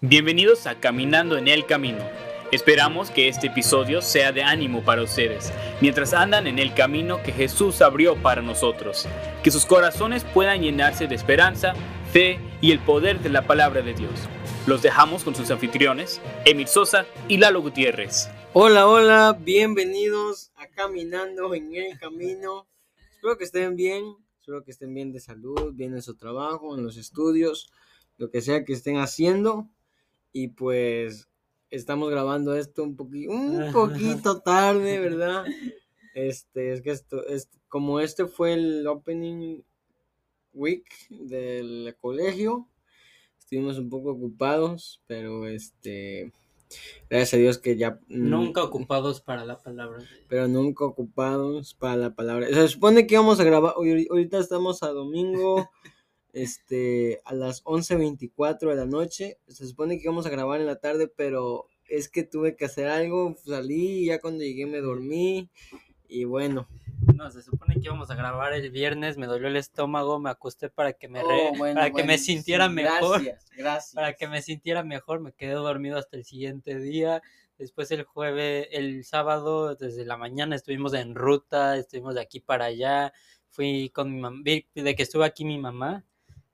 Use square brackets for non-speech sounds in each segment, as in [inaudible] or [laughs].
Bienvenidos a Caminando en el Camino. Esperamos que este episodio sea de ánimo para ustedes, mientras andan en el camino que Jesús abrió para nosotros. Que sus corazones puedan llenarse de esperanza, fe y el poder de la palabra de Dios. Los dejamos con sus anfitriones, Emil Sosa y Lalo Gutiérrez. Hola, hola, bienvenidos a Caminando en el Camino. Espero que estén bien, espero que estén bien de salud, bien en su trabajo, en los estudios, lo que sea que estén haciendo. Y pues estamos grabando esto un, poquito, un [laughs] poquito tarde, ¿verdad? Este, es que esto, es, como este fue el opening week del colegio, estuvimos un poco ocupados, pero este, gracias a Dios que ya... mm, Nunca ocupados para la palabra. Pero nunca ocupados para la palabra. Se supone que íbamos a grabar, ahorita estamos a domingo [laughs] este, a las 11.24 de la noche. Se supone que íbamos a grabar en la tarde, pero es que tuve que hacer algo, salí y ya cuando llegué me dormí y bueno. No, se supone que íbamos a grabar el viernes, me dolió el estómago, me acosté para que me, re... oh, bueno, para que me sintiera sí, mejor. Gracias, gracias. Para que me sintiera mejor, me quedé dormido hasta el siguiente día. Después el jueves, el sábado, desde la mañana estuvimos en ruta, estuvimos de aquí para allá. Fui con mi mamá, de que estuvo aquí mi mamá,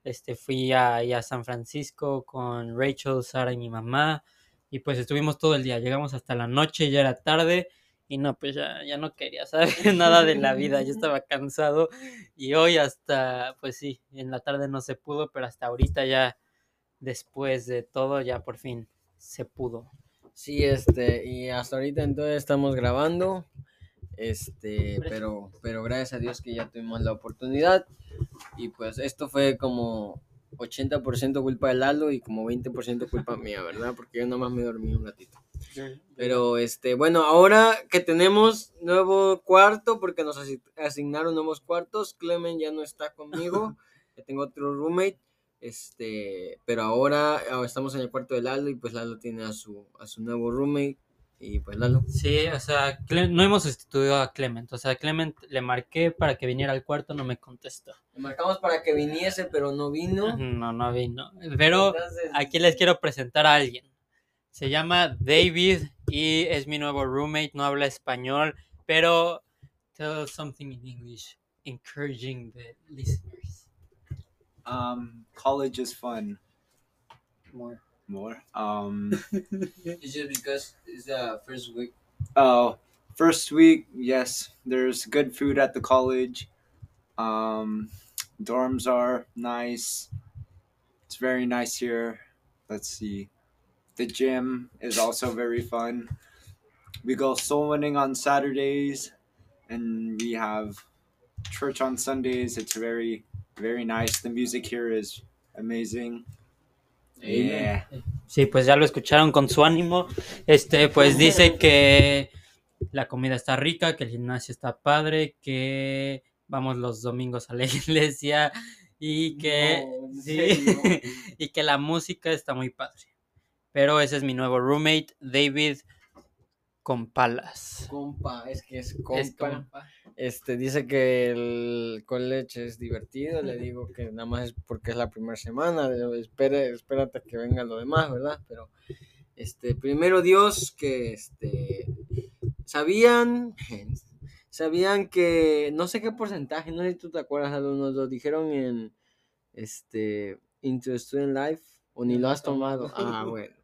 este, fui a, a, San Francisco con Rachel, Sara y mi mamá. Y pues estuvimos todo el día. Llegamos hasta la noche, ya era tarde. Y no, pues ya, ya no quería saber [laughs] nada de la vida. Ya estaba cansado. Y hoy hasta, pues sí, en la tarde no se pudo, pero hasta ahorita ya, después de todo, ya por fin se pudo. Sí, este, y hasta ahorita entonces estamos grabando. Este, pero, pero gracias a Dios que ya tuvimos la oportunidad. Y pues esto fue como 80% culpa de Lalo y como 20% culpa mía, ¿verdad? Porque yo nomás me dormí un ratito. Pero este, bueno, ahora que tenemos nuevo cuarto, porque nos asignaron nuevos cuartos, Clemen ya no está conmigo, [laughs] ya tengo otro roommate. Este, pero ahora estamos en el cuarto de Lalo y pues Lalo tiene a su, a su nuevo roommate y pues Lalo. Sí, o sea, no hemos sustituido a Clement. O sea, Clement le marqué para que viniera al cuarto, no me contestó. Le marcamos para que viniese, pero no vino. No, no vino. Pero Entonces... aquí les quiero presentar a alguien. Se llama David y es mi nuevo roommate. No habla español, pero tell something in English, encouraging the listeners. Um, college is fun. More. More. Um, [laughs] it's just because it's the first week. Oh, first week, yes. There's good food at the college. Um, dorms are nice. It's very nice here. Let's see. The gym is also very fun. We go soul winning on Saturdays, and we have church on Sundays. It's very, very nice. The music here is amazing. Yeah. Sí, pues ya lo escucharon con su ánimo. Este, pues dice que la comida está rica, que el gimnasio está padre, que vamos los domingos a la [laughs] iglesia y que No, sí, [laughs] y que la música está muy padre. Pero ese es mi nuevo roommate, David Compalas. Compa, es que es compa. Es compa. Este dice que el college es divertido, le digo que nada más es porque es la primera semana, espere, espérate que venga lo demás, ¿verdad? Pero este primero Dios que este sabían [laughs] sabían que no sé qué porcentaje, no sé si tú te acuerdas, nos lo dijeron en este Into Student Life o ni lo has tomado. Ah, [laughs] bueno.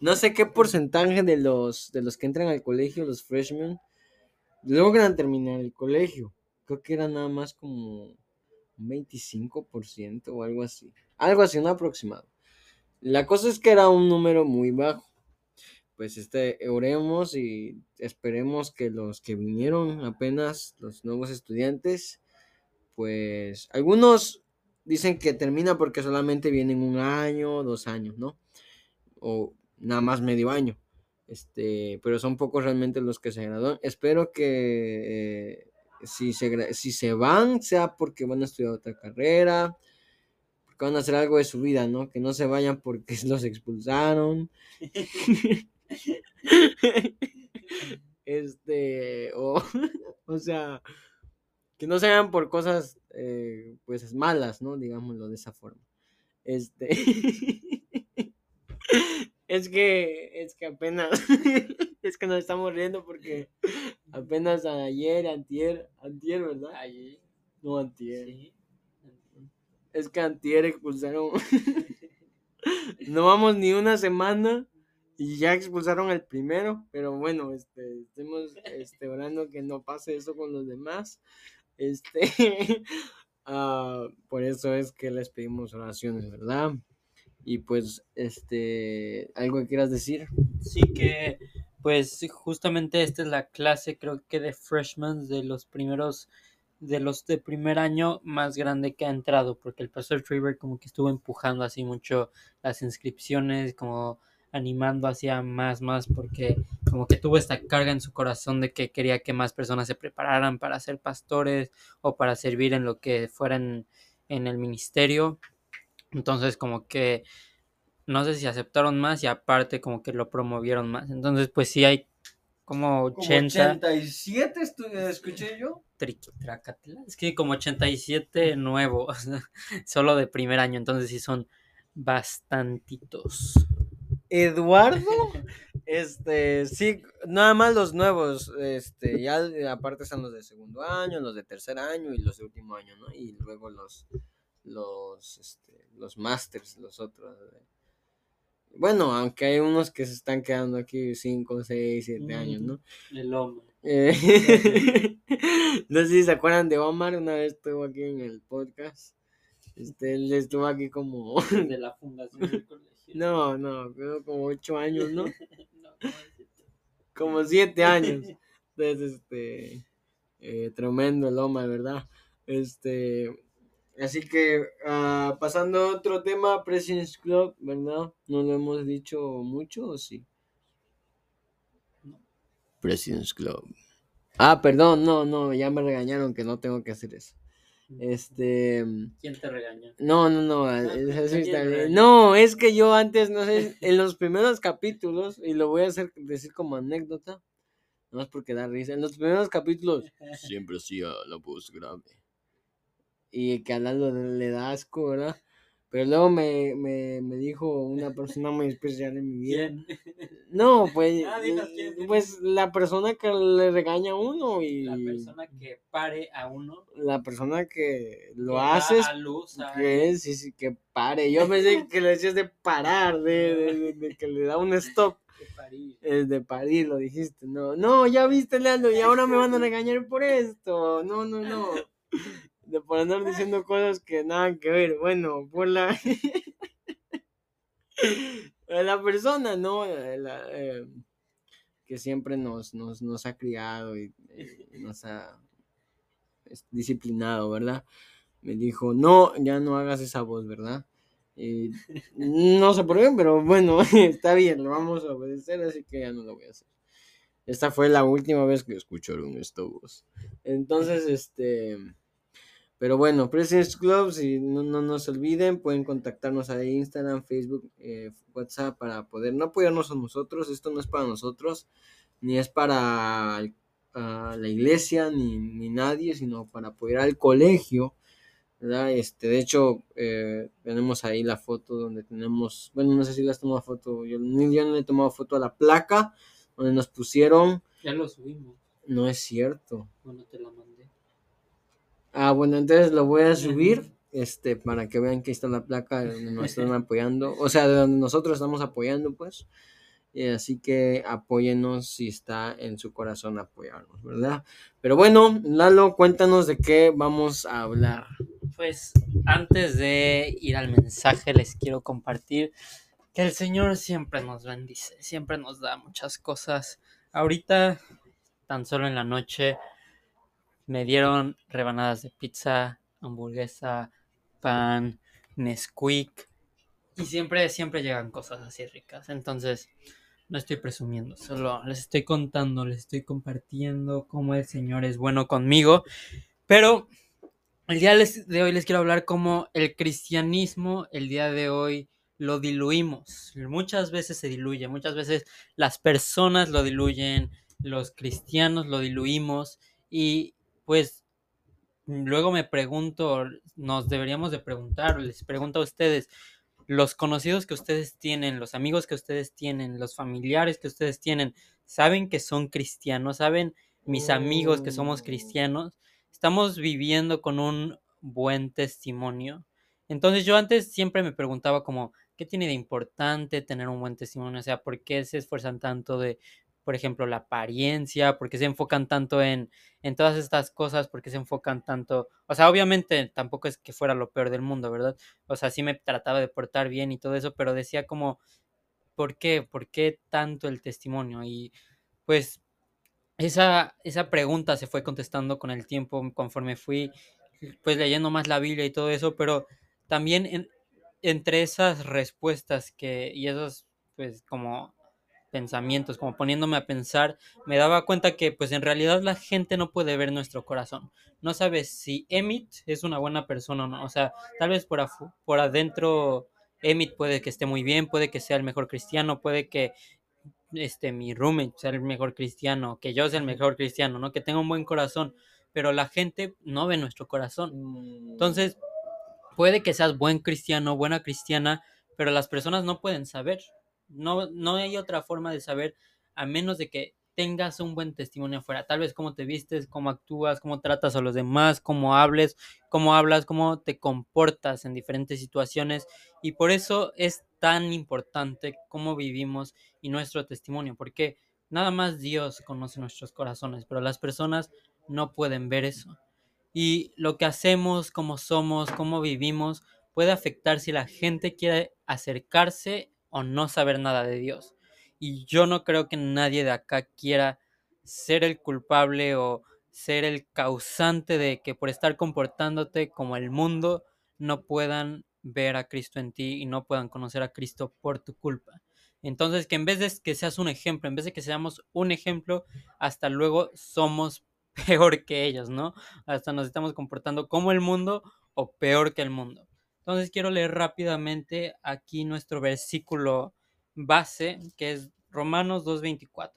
No sé qué porcentaje de los de los que entran al colegio, los freshmen logran terminar el colegio. Creo que era nada más como un 25% o algo así. Algo así, un aproximado. La cosa es que era un número muy bajo. Pues este, oremos y esperemos que los que vinieron apenas, los nuevos estudiantes, pues algunos dicen que termina porque solamente vienen un año, dos años, ¿no? O nada más medio año. Este, pero son pocos realmente los que se gradúan. Espero que eh, si, se, si se van, sea porque van a estudiar otra carrera, porque van a hacer algo de su vida, ¿no? Que no se vayan porque [laughs] los expulsaron. [laughs] este, o, [laughs] o sea, que no se hagan por cosas, eh, pues, malas, ¿no? Digámoslo de esa forma. Este. Es que, es que apenas, [laughs] es que nos estamos riendo porque apenas ayer, antier, antier, ¿verdad? Ahí, No, antier. sí. Es que antier expulsaron. [laughs] no vamos ni una semana y ya expulsaron al primero, pero bueno, este, estemos este, orando que no pase eso con los demás. Este, [laughs] ah, por eso es que les pedimos oraciones, ¿verdad? Y pues, este, algo que quieras decir. Sí que, pues justamente esta es la clase, creo que de freshmen, de los primeros, de los de primer año más grande que ha entrado, porque el pastor Trevor como que estuvo empujando así mucho las inscripciones, como animando hacia más, más, porque como que tuvo esta carga en su corazón de que quería que más personas se prepararan para ser pastores o para servir en lo que fueran en el ministerio. Entonces como que no sé si aceptaron más y aparte como que lo promovieron más. Entonces pues sí hay como 80 87 escuché yo. Es que como 87 nuevos, [laughs] solo de primer año, entonces sí son bastantitos. Eduardo, [laughs] este, sí, nada más los nuevos, este, ya aparte están los de segundo año, los de tercer año y los de último año, ¿no? Y luego los, los, este, los masters, los otros. Bueno, aunque hay unos que se están quedando aquí 5, 6, 7 años, ¿no? El hombre. Eh, [laughs] no sé si se acuerdan de Omar, una vez estuvo aquí en el podcast. Este, él estuvo aquí como, De [laughs] la fundación del colegio. no, no, creo como 8 años, ¿no? [laughs] No, como siete años. Entonces, este, eh, tremendo el Omar, ¿verdad? Este, así que, ah, pasando a otro tema, President's Club, ¿verdad? No lo hemos dicho mucho, ¿o sí? President's Club. Ah, perdón, no, no, ya me regañaron que no tengo que hacer eso. Este, ¿Quién te regañó? no, no, no, Ah. No, es que yo antes, no sé, en los primeros capítulos, y lo voy a hacer decir como anécdota, no es porque da risa, en los primeros capítulos siempre hacía la voz grave. Y que a Lalo le da asco, ¿verdad? Pero luego me, me, me dijo una persona muy especial en mi vida. ¿Quién? [laughs] No, pues, Ah, dinos quién, pues la persona que le regaña a uno y La persona que pare a uno. la persona que lo a luz a- que es, sí, sí, que pare. Yo pensé que le decías de parar, de, [laughs] de- de- de que le da un stop, que parir. eh, de parir, lo dijiste. No, no, ya viste, Leandro, y ahora me van a regañar por esto. No, no, no. [laughs] De por andar diciendo cosas que nada que ver. Bueno, por la. [laughs] la persona, ¿no? La, eh, que siempre nos, nos, nos ha criado y eh, nos ha disciplinado, ¿verdad? Me dijo, no, ya no hagas esa voz, ¿verdad? Y no sé por qué, pero bueno, [laughs] está bien, lo vamos a obedecer, así que ya no lo voy a hacer. Esta fue la última vez que escucharon esta voz. Entonces, este... Pero bueno, President's Club, si no, no nos olviden, pueden contactarnos ahí Instagram, Facebook, eh, WhatsApp para poder no apoyarnos a nosotros. Esto no es para nosotros, ni es para a la iglesia, ni, ni nadie, sino para apoyar al colegio. ¿verdad? Este, de hecho, eh, tenemos ahí la foto donde tenemos, bueno, no sé si las tomado foto, yo, ni yo no le he tomado foto a la placa donde nos pusieron, Ya lo subimos. no es cierto. Bueno, te la mandé. Ah, bueno, entonces lo voy a subir, este, para que vean que está la placa donde nos están [laughs] apoyando, o sea, de donde nosotros estamos apoyando, pues. Así que apóyenos si está en su corazón apoyarnos, ¿verdad? Pero bueno, Lalo, cuéntanos de qué vamos a hablar. Pues antes de ir al mensaje les quiero compartir que el Señor siempre nos bendice, siempre nos da muchas cosas. Ahorita, tan solo en la noche, me dieron rebanadas de pizza, hamburguesa, pan, Nesquik y siempre, siempre llegan cosas así ricas. Entonces, no estoy presumiendo, solo les estoy contando, les estoy compartiendo cómo el Señor es bueno conmigo. Pero el día de hoy les quiero hablar cómo el cristianismo el día de hoy lo diluimos. Muchas veces se diluye, muchas veces las personas lo diluyen, los cristianos lo diluimos y pues luego me pregunto, nos deberíamos de preguntar, les pregunto a ustedes, los conocidos que ustedes tienen, los amigos que ustedes tienen, los familiares que ustedes tienen, saben que son cristianos, saben mis amigos que somos Oh. cristianos, estamos viviendo con un buen testimonio. Entonces yo antes siempre me preguntaba como, ¿qué tiene de importante tener un buen testimonio? O sea, ¿por qué se esfuerzan tanto de, por ejemplo, la apariencia? ¿Por qué se enfocan tanto en, en todas estas cosas? ¿Por qué se enfocan tanto? O sea, obviamente tampoco es que fuera lo peor del mundo, ¿verdad? O sea, sí me trataba de portar bien y todo eso, pero decía como, ¿por qué? ¿Por qué tanto el testimonio? Y pues esa, esa pregunta se fue contestando con el tiempo conforme fui pues leyendo más la Biblia y todo eso, pero también en- entre esas respuestas que y esos pues como pensamientos, como poniéndome a pensar, me daba cuenta que pues en realidad la gente no puede ver nuestro corazón. No sabes si Emmett es una buena persona o no. O sea, tal vez por, por adentro Emmett puede que esté muy bien, puede que sea el mejor cristiano, puede que este, mi roommate sea el mejor cristiano, que yo sea el mejor cristiano, ¿no? Que tenga un buen corazón, pero la gente no ve nuestro corazón. Mm, Entonces, puede que seas buen cristiano, buena cristiana, pero las personas no pueden saber. No, no hay otra forma de saber a menos de que tengas un buen testimonio afuera. Tal vez cómo te vistes, cómo actúas, cómo tratas a los demás, cómo hables, cómo hablas, cómo te comportas en diferentes situaciones. Y por eso es tan importante cómo vivimos y nuestro testimonio, porque nada más Dios conoce nuestros corazones, pero las personas no pueden ver eso y lo que hacemos, cómo somos, cómo vivimos, puede afectar si la gente quiere acercarse o no saber nada de Dios. Y yo no creo que nadie de acá quiera ser el culpable o ser el causante de que por estar comportándote como el mundo no puedan ver a Cristo en ti y no puedan conocer a Cristo por tu culpa. Entonces, que en vez de que seas un ejemplo, en vez de que seamos un ejemplo, hasta luego somos [laughs] peor que ellos, ¿no? hasta nos estamos comportando como el mundo o peor que el mundo. Entonces quiero leer rápidamente aquí nuestro versículo base, que es Romanos 2.24,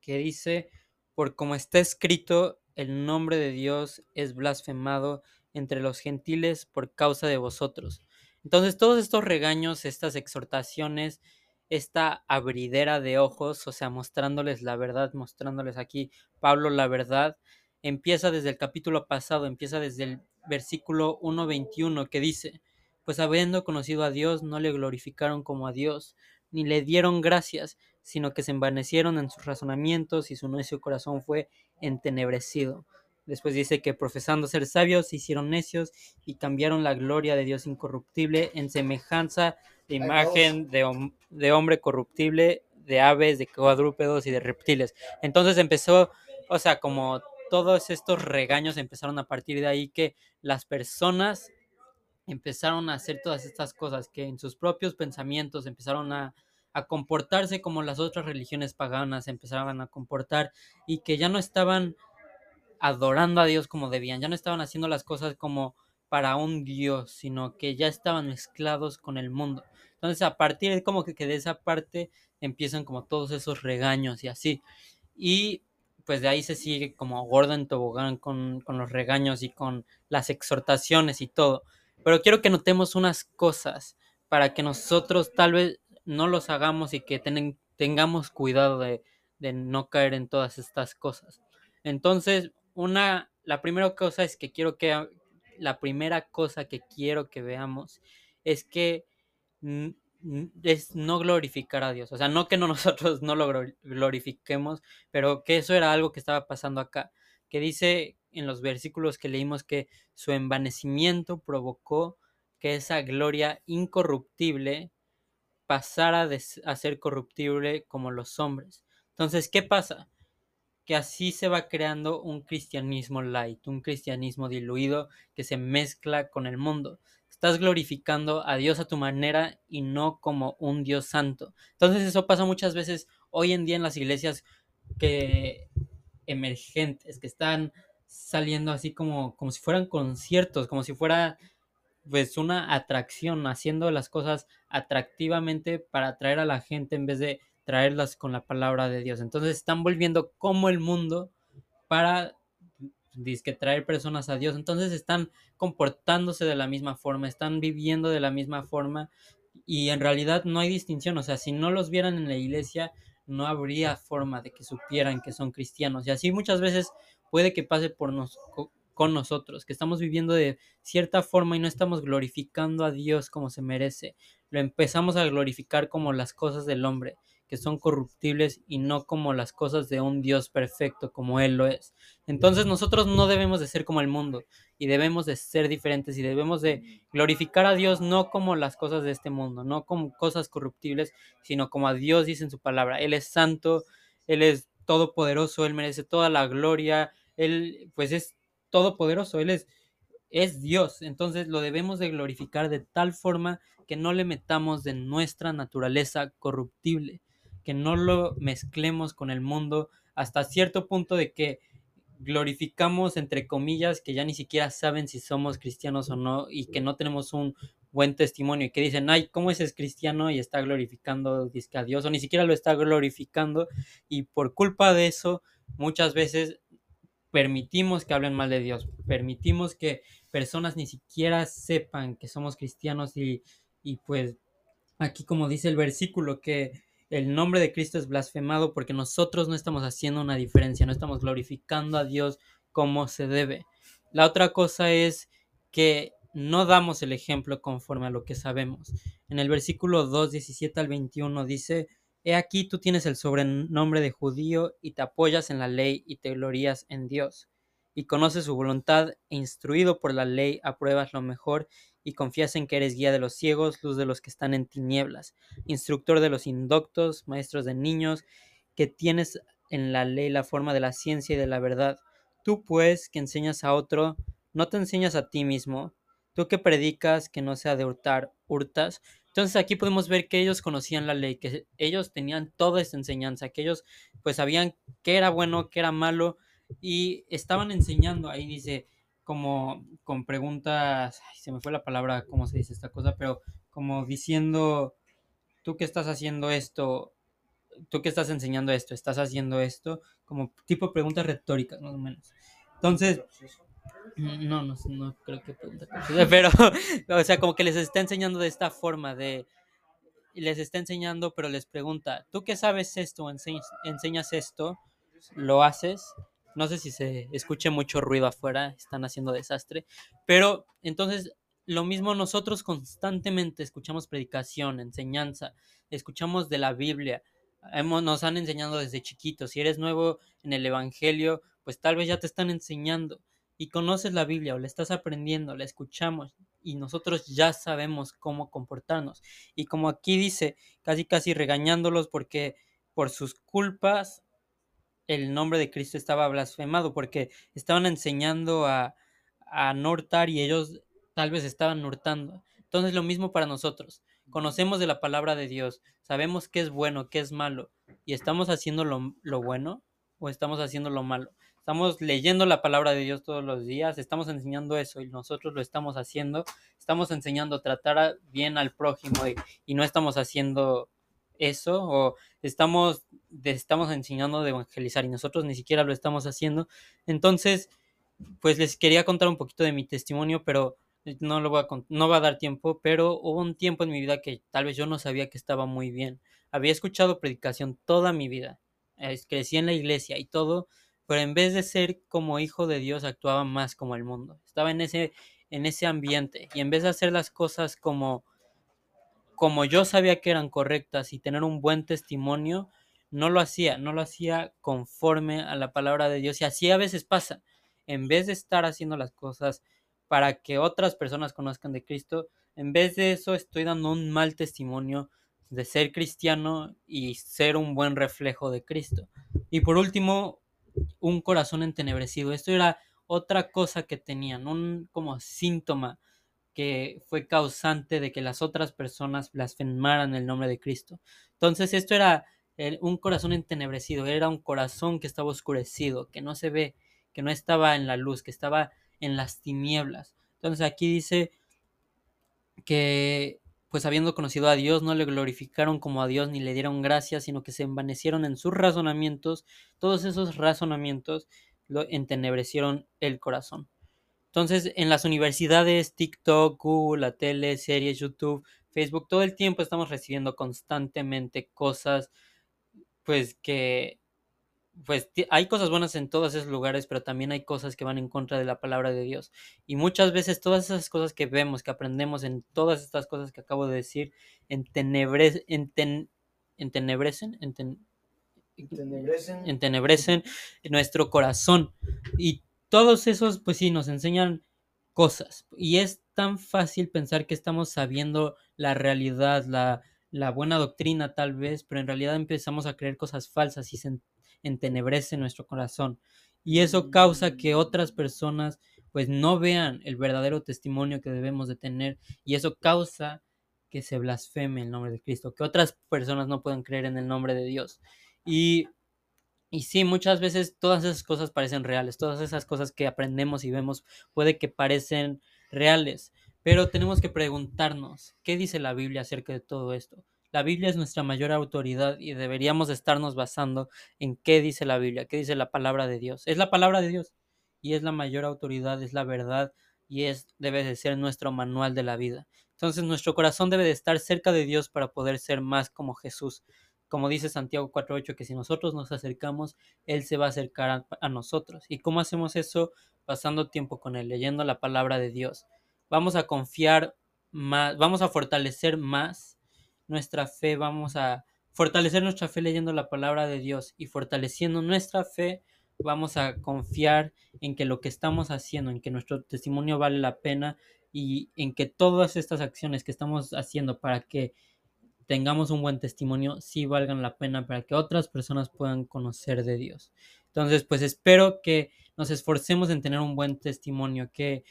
que dice, por como está escrito, el nombre de Dios es blasfemado entre los gentiles por causa de vosotros. Entonces todos estos regaños, estas exhortaciones, esta abridera de ojos, o sea, mostrándoles la verdad, mostrándoles aquí Pablo la verdad, empieza desde el capítulo pasado, empieza desde el versículo 1.21 que dice, pues habiendo conocido a Dios, no le glorificaron como a Dios, ni le dieron gracias, sino que se envanecieron en sus razonamientos y su necio corazón fue entenebrecido. Después dice que profesando ser sabios se hicieron necios y cambiaron la gloria de Dios incorruptible en semejanza de imagen de, hom- de hombre corruptible, de aves, de cuadrúpedos y de reptiles. Entonces empezó, o sea, como todos estos regaños empezaron a partir de ahí que las personas empezaron a hacer todas estas cosas, que en sus propios pensamientos empezaron a, comportarse como las otras religiones paganas empezaban a comportar y que ya no estaban adorando a Dios como debían, ya no estaban haciendo las cosas como para un Dios, sino que ya estaban mezclados con el mundo. Entonces, a partir de como que, que de esa parte empiezan como todos esos regaños y así. Y pues de ahí se sigue como gordo en tobogán con, con los regaños y con las exhortaciones y todo. Pero quiero que notemos unas cosas para que nosotros tal vez no los hagamos y que tengamos cuidado de, de no caer en todas estas cosas. Entonces, una, la primera cosa es que quiero que, la primera cosa que quiero que veamos es que es no glorificar a Dios. O sea, no que no [laughs] nosotros no lo glor- glorifiquemos, pero que eso era algo que estaba pasando acá. Que dice en los versículos que leímos que su envanecimiento provocó que esa gloria incorruptible pasara a ser corruptible como los hombres. Entonces, ¿qué pasa? que así se va creando un cristianismo light, un cristianismo diluido que se mezcla con el mundo. Estás glorificando a Dios a tu manera y no como un Dios santo. Entonces eso pasa muchas veces hoy en día en las iglesias que emergentes, que están saliendo así como, como si fueran conciertos, como si fuera pues una atracción, haciendo las cosas atractivamente para atraer a la gente en vez de traerlas con la palabra de Dios. Entonces están volviendo como el mundo para que traer personas a Dios. Entonces están comportándose de la misma forma, están viviendo de la misma forma y en realidad no hay distinción. O sea, si no los vieran en la iglesia, no habría forma de que supieran que son cristianos. Y así muchas veces puede que pase por nos, con nosotros, que estamos viviendo de cierta forma y no estamos glorificando a Dios como se merece. Lo empezamos a glorificar como las cosas del hombre, que son corruptibles y no como las cosas de un Dios perfecto como Él lo es. Entonces nosotros no debemos de ser como el mundo y debemos de ser diferentes y debemos de glorificar a Dios no como las cosas de este mundo, no como cosas corruptibles, sino como a Dios dice en su palabra. Él es santo, Él es todopoderoso, Él merece toda la gloria, Él pues es todopoderoso, Él es, es Dios. Entonces lo debemos de glorificar de tal forma que no le metamos de nuestra naturaleza corruptible, que no lo mezclemos con el mundo hasta cierto punto de que glorificamos entre comillas que ya ni siquiera saben si somos cristianos o no y que no tenemos un buen testimonio y que dicen, ay, ¿cómo es cristiano y está glorificando a Dios o ni siquiera lo está glorificando y por culpa de eso muchas veces permitimos que hablen mal de Dios, permitimos que personas ni siquiera sepan que somos cristianos y, y pues aquí como dice el versículo que el nombre de Cristo es blasfemado porque nosotros no estamos haciendo una diferencia, no estamos glorificando a Dios como se debe. La otra cosa es que no damos el ejemplo conforme a lo que sabemos. En el versículo 2, 17 al 21 dice, He aquí tú tienes el sobrenombre de judío y te apoyas en la ley y te glorías en Dios. Y conoces su voluntad e instruido por la ley apruebas lo mejor y confías en que eres guía de los ciegos, luz de los que están en tinieblas, instructor de los indoctos, maestros de niños, que tienes en la ley la forma de la ciencia y de la verdad. Tú pues que enseñas a otro, no te enseñas a ti mismo. Tú que predicas que no sea de hurtar, hurtas. Entonces aquí podemos ver que ellos conocían la ley, que ellos tenían toda esta enseñanza, que ellos pues sabían qué era bueno, qué era malo y estaban enseñando, ahí dice, como con preguntas, se me fue la palabra, cómo se dice esta cosa, pero como diciendo, tú que estás haciendo esto, tú que estás enseñando esto, estás haciendo esto, como tipo preguntas retóricas, más o menos. Entonces, no, no, no creo que [laughs] pero, o sea, como que les está enseñando de esta forma, de, les está enseñando, pero les pregunta, ¿tú qué sabes esto? ¿Enseñas, esto? ¿Lo haces? No sé si se escuche mucho ruido afuera, están haciendo desastre, pero entonces lo mismo nosotros constantemente escuchamos predicación, enseñanza, escuchamos de la Biblia, Hemos, nos han enseñado desde chiquitos, si eres nuevo en el Evangelio, pues tal vez ya te están enseñando, y conoces la Biblia o la estás aprendiendo, la escuchamos y nosotros ya sabemos cómo comportarnos. Y como aquí dice, casi casi regañándolos porque por sus culpas el nombre de Cristo estaba blasfemado, porque estaban enseñando a, a no hurtar y ellos tal vez estaban hurtando. Entonces lo mismo para nosotros. Conocemos de la palabra de Dios, sabemos qué es bueno, qué es malo, y estamos haciendo lo, lo bueno o estamos haciendo lo malo. Estamos leyendo la palabra de Dios todos los días, estamos enseñando eso y nosotros lo estamos haciendo. Estamos enseñando a tratar bien al prójimo y, no estamos haciendo eso o estamos, estamos enseñando de evangelizar y nosotros ni siquiera lo estamos haciendo. Entonces, pues les quería contar un poquito de mi testimonio, pero no lo voy a, no va a dar tiempo, pero hubo un tiempo en mi vida que tal vez yo no sabía que estaba muy bien. Había escuchado predicación toda mi vida, crecí en la iglesia y todo, pero en vez de ser como hijo de Dios actuaba más como el mundo. Estaba en ese, en ese ambiente y en vez de hacer las cosas como, como yo sabía que eran correctas y tener un buen testimonio, no lo hacía, no lo hacía conforme a la palabra de Dios y así a veces pasa. En vez de estar haciendo las cosas para que otras personas conozcan de Cristo, en vez de eso estoy dando un mal testimonio de ser cristiano y ser un buen reflejo de Cristo. Y por último, un corazón entenebrecido. Esto era otra cosa que tenían, un como síntoma que fue causante de que las otras personas blasfemaran el nombre de Cristo. Entonces esto era un corazón entenebrecido, era un corazón que estaba oscurecido, que no se ve, que no estaba en la luz, que estaba en las tinieblas. Entonces aquí dice que pues habiendo conocido a Dios, no le glorificaron como a Dios ni le dieron gracias, sino que se envanecieron en sus razonamientos. Todos esos razonamientos lo entenebrecieron el corazón. Entonces, en las universidades, TikTok, Google, la tele, series, YouTube, Facebook, todo el tiempo estamos recibiendo constantemente cosas, pues que, pues hay cosas buenas en todos esos lugares, pero también hay cosas que van en contra de la palabra de Dios. Y muchas veces todas esas cosas que vemos, que aprendemos en todas estas cosas que acabo de decir, entenebrecen, enten, entenebrecen, enten, Entenebrecen. entenebrecen nuestro corazón. Y todos esos, pues sí, nos enseñan cosas. Y es tan fácil pensar que estamos sabiendo la realidad, la, la buena doctrina tal vez, pero en realidad empezamos a creer cosas falsas y se entenebrece nuestro corazón. Y eso causa que otras personas pues no vean el verdadero testimonio que debemos de tener y eso causa que se blasfeme el nombre de Cristo, que otras personas no puedan creer en el nombre de Dios. Y y sí, muchas veces todas esas cosas parecen reales, todas esas cosas que aprendemos y vemos puede que parecen reales, pero tenemos que preguntarnos, ¿qué dice la Biblia acerca de todo esto? La Biblia es nuestra mayor autoridad y deberíamos estarnos basando en qué dice la Biblia, qué dice la palabra de Dios. Es la palabra de Dios y es la mayor autoridad, es la verdad y es debe de ser nuestro manual de la vida. Entonces nuestro corazón debe de estar cerca de Dios para poder ser más como Jesús como dice Santiago 4.8, que si nosotros nos acercamos, Él se va a acercar a, a, nosotros. ¿Y cómo hacemos eso? Pasando tiempo con Él, leyendo la palabra de Dios. Vamos a confiar más, vamos a fortalecer más nuestra fe, vamos a fortalecer nuestra fe leyendo la palabra de Dios y fortaleciendo nuestra fe, vamos a confiar en que lo que estamos haciendo, en que nuestro testimonio vale la pena y en que todas estas acciones que estamos haciendo para que tengamos un buen testimonio, sí valgan la pena para que otras personas puedan conocer de Dios. Entonces, pues espero que nos esforcemos en tener un buen testimonio, que,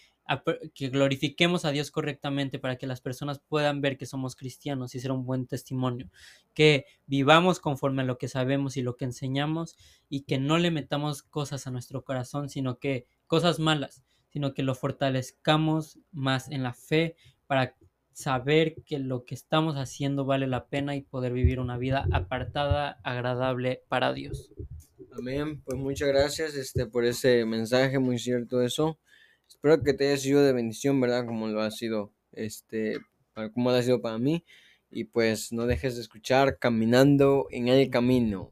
que glorifiquemos a Dios correctamente para que las personas puedan ver que somos cristianos y ser un buen testimonio, que vivamos conforme a lo que sabemos y lo que enseñamos y que no le metamos cosas a nuestro corazón, sino que cosas malas, sino que lo fortalezcamos más en la fe para saber que lo que estamos haciendo vale la pena y poder vivir una vida apartada, agradable para Dios. Amén. Pues muchas gracias este, por ese mensaje, muy cierto eso. Espero que te haya sido de bendición, ¿verdad? Como lo ha sido, este, como lo ha sido para mí. Y pues no dejes de escuchar Caminando en el Camino.